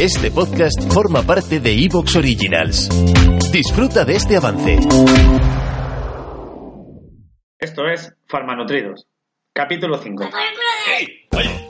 Este podcast forma parte de Evox Originals. Disfruta de este avance. Esto es Farmanutridos, capítulo 5. ¡Ey! ¡Oye!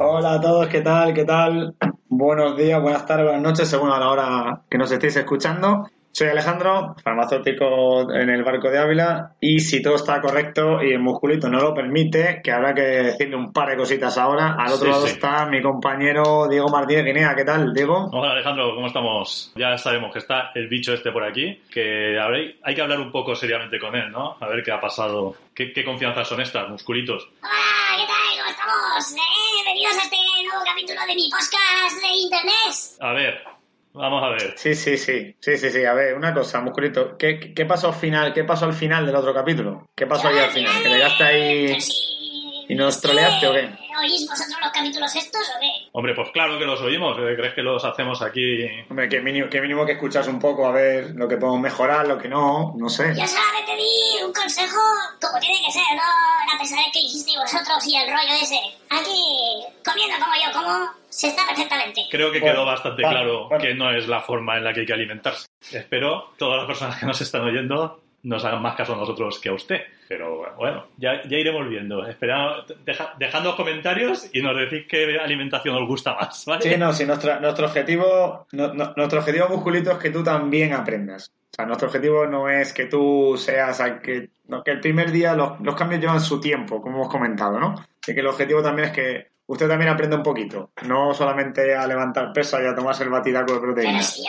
Hola a todos, ¿qué tal? ¿Qué tal? Buenos días, buenas tardes, buenas noches, según a la hora que nos estéis escuchando. Soy Alejandro, farmacéutico en el barco de Ávila, y si todo está correcto y el musculito no lo permite, que habrá que decirle un par de cositas ahora, al otro Sí, lado sí. está mi compañero Diego Martínez Guinea. ¿Qué tal, Diego? Hola Alejandro, ¿cómo estamos? Ya sabemos que está el bicho este por aquí, que hay que hablar un poco seriamente con él, ¿no? A ver qué ha pasado, qué, qué confianzas son estas, musculitos. Hola, ¿qué tal? ¿Cómo estamos? Eh, Bienvenidos a este nuevo capítulo de mi podcast de internet. A ver, vamos a ver. Sí, sí, sí, sí, sí, sí. A ver, una cosa, musculito. ¿Qué, pasó al final? ¿Qué pasó al final del otro capítulo? ¿Qué pasó ahí al final? ¿Que llegaste ahí si- y nos troleaste o qué? ¿Oís vosotros los capítulos estos o qué? Hombre, pues claro que los oímos. ¿crees que los hacemos aquí? Hombre, que mínimo, que mínimo que escuchas un poco a ver lo que podemos mejorar, lo que no, no sé. Yo solamente di un consejo como tiene que ser, no la pesadez que hicisteis vosotros y el rollo ese. Aquí, comiendo como yo como, se está perfectamente. Creo que Bueno, quedó bastante vale, claro bueno. que no es la forma en la que hay que alimentarse. Espero todas las personas que nos están oyendo nos hagan más caso a nosotros que a usted. Pero bueno, ya, ya iremos viendo. Espera, deja- dejadnos comentarios y nos decís qué alimentación os gusta más, ¿vale? Sí, no, sí, nuestra- nuestro objetivo, no- no- nuestro objetivo, musculito, es que tú también aprendas. O sea, nuestro objetivo no es que tú seas, al que, no, que el primer día los, los cambios llevan su tiempo, como hemos comentado, ¿no? Y que el objetivo también es que usted también aprenda un poquito, no solamente a levantar pesas y a tomarse el batidaco de Pero proteína. si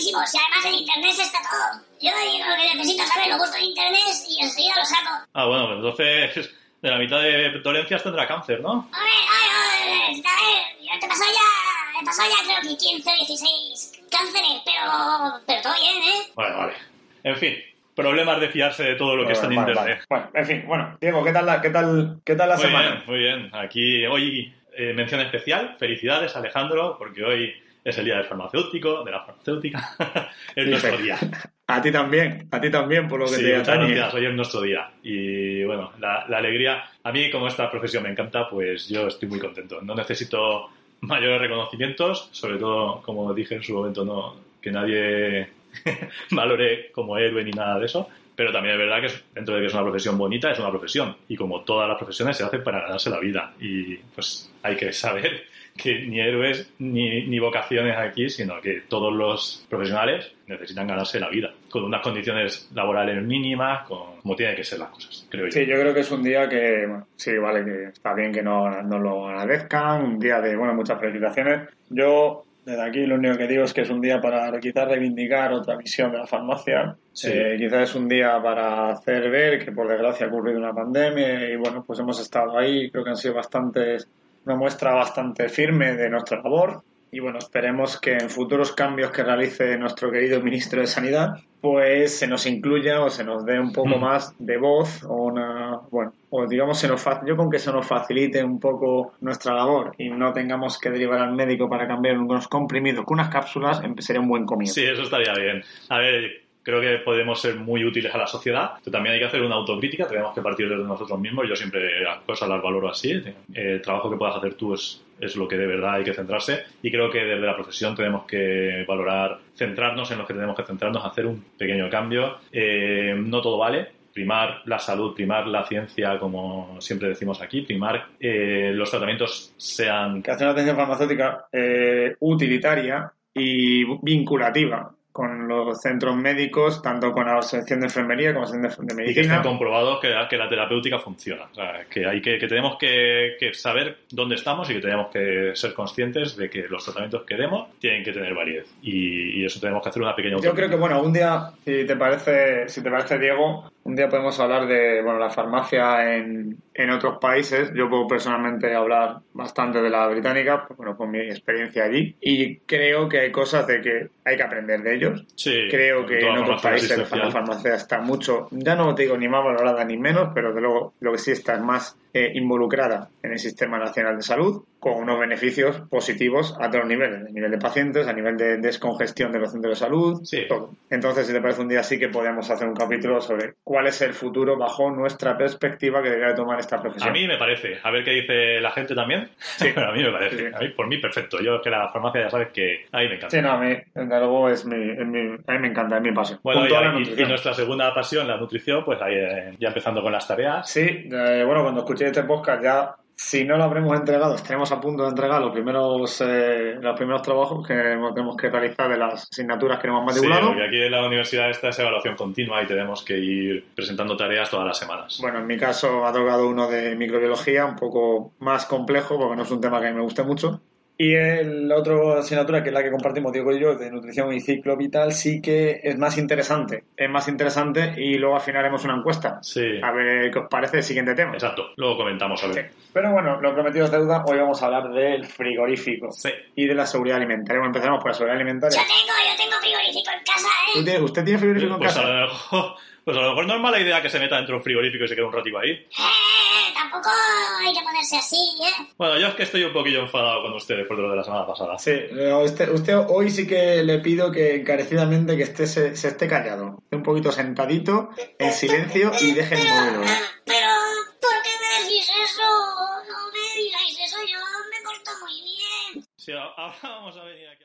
si además en internet está todo. Yo digo lo que necesito saber, lo busco en internet y enseguida lo saco. Ah, bueno, pues entonces de la mitad de dolencias tendrá cáncer, ¿no? Hombre, ay, ay, a ver, yo te pasó ya, he pasado ya creo que 15 o 16 cánceres, pero, pero todo bien, ¿eh? Vale, vale. En fin, problemas de fiarse de todo lo que está en Vale, internet. vale. Bueno, en fin, bueno, Diego, ¿qué tal la, qué tal, qué tal la Muy semana? bien, muy bien. Aquí hoy eh, mención especial. Felicidades, Alejandro, porque hoy es el día del farmacéutico, de la farmacéutica. es nuestro día. A ti también, a ti también, por lo que Sí, te muchas gracias. Hoy es nuestro día. Y bueno, la, la alegría. A mí, como esta profesión me encanta, pues yo estoy muy contento. No necesito mayores reconocimientos, sobre todo, como dije en su momento, no que nadie valore como héroe ni nada de eso. Pero también es verdad que dentro de que es una profesión bonita, es una profesión. Y como todas las profesiones se hacen para ganarse la vida. Y pues hay que saber que ni héroes ni, ni vocaciones aquí, sino que todos los profesionales necesitan ganarse la vida. Con unas condiciones laborales mínimas, con, como tienen que ser las cosas, creo yo. Sí, yo creo que es un día que, bueno, sí, vale, que está bien que nos no lo agradezcan, un día de, bueno, muchas felicitaciones. Yo, desde aquí, lo único que digo es que es un día para quizás reivindicar otra visión de la farmacia. Sí. Eh, quizás es un día para hacer ver que, por desgracia, ha ocurrido una pandemia y, bueno, pues hemos estado ahí, creo que han sido bastantes, una muestra bastante firme de nuestra labor. Y bueno, esperemos que en futuros cambios que realice nuestro querido ministro de Sanidad, pues se nos incluya o se nos dé un poco Mm. más de voz o una, bueno, o digamos, se nos fa- yo con que se nos facilite un poco nuestra labor y no tengamos que derivar al médico para cambiar unos comprimidos con unas cápsulas, em- sería un buen comienzo. Sí, eso estaría bien. A ver, creo que podemos ser muy útiles a la sociedad, pero también hay que hacer una autocrítica, tenemos que partir de nosotros mismos. Yo siempre las cosas las valoro así. El trabajo que puedas hacer tú es, es lo que de verdad hay que centrarse y creo que desde la profesión tenemos que valorar, centrarnos en lo que tenemos que centrarnos, hacer un pequeño cambio. Eh, no todo vale. Primar la salud, primar la ciencia, como siempre decimos aquí, primar eh, los tratamientos sean que hace una atención farmacéutica eh, utilitaria y vinculativa con los centros médicos, tanto con la sección de enfermería como la sección de, de y que estén medicina. comprobados que, la- que la terapéutica funciona. O sea, que, hay que, que tenemos que, que saber dónde estamos y que tenemos que ser conscientes de que los tratamientos que demos tienen que tener validez. Y, y eso tenemos que hacer una pequeña Yo creo que, bueno, un día, si te parece, si te parece, Diego, un día podemos hablar de, bueno, la farmacia en, en otros países. Yo puedo personalmente hablar bastante de la británica, pues, bueno, con mi experiencia allí. Y creo que hay cosas de que hay que aprender de ellos. Sí, Creo que en otros países la farmacia está mucho, ya no te digo ni más valorada ni menos, pero de luego lo que sí está es más eh, involucrada en el Sistema Nacional de Salud, con unos beneficios positivos a todos los niveles, a nivel de pacientes, a nivel de descongestión de los centros de salud, Sí. todo. Entonces, si te parece un día sí que podemos hacer un capítulo sobre cuál es el futuro bajo nuestra perspectiva que debería de tomar esta profesión. A mí me parece. A ver qué dice la gente también. Sí. Pero a mí me parece. Sí, sí. A mí, por mí, perfecto. Yo que la farmacia ya sabes que a mí me encanta. Sí, no, a mí, desde luego, es mi, es mi- a mí me encanta, es mi pasión. Bueno, y, nuestra segunda pasión, la nutrición, pues ahí eh, ya empezando con las tareas. Sí, eh, bueno, cuando escuché este podcast ya, si no lo habremos entregado, estaremos a punto de entregar los primeros, eh, los primeros trabajos que tenemos que realizar de las asignaturas que hemos Sí, matriculado. porque aquí en la universidad esta es evaluación continua y tenemos que ir presentando tareas todas las semanas. Bueno, en mi caso ha tocado uno de microbiología, un poco más complejo, porque no es un tema que me guste mucho. Y el otro asignatura, que es la que compartimos Diego y yo, de nutrición y ciclo vital, sí que es más interesante. Es más interesante y luego al final haremos una encuesta. Sí, A ver qué os parece el siguiente tema. exacto. Luego comentamos a Sí. ver. Pero bueno, lo prometido es deuda. Hoy vamos a hablar del frigorífico Sí. y de la seguridad alimentaria. Bueno, empezaremos por la seguridad alimentaria. Yo tengo, yo tengo frigorífico en casa, ¿Tú ¿eh? ¿Usted tiene frigorífico en Pues a, casa? lo mejor, pues a lo mejor no es mala idea que se meta dentro de un frigorífico y se quede un ratico ahí. Tampoco hay que ponerse así, ¿eh? Bueno, yo es que estoy un poquillo enfadado con usted después de lo de la semana pasada. Sí, pero usted, usted hoy sí que le pido que encarecidamente que esté, se, se esté callado. Esté un poquito sentadito, en silencio y deje el móvil. Pero, ¿por qué me decís eso? No me digáis eso, yo me porto muy bien. Sí, ahora vamos a venir aquí.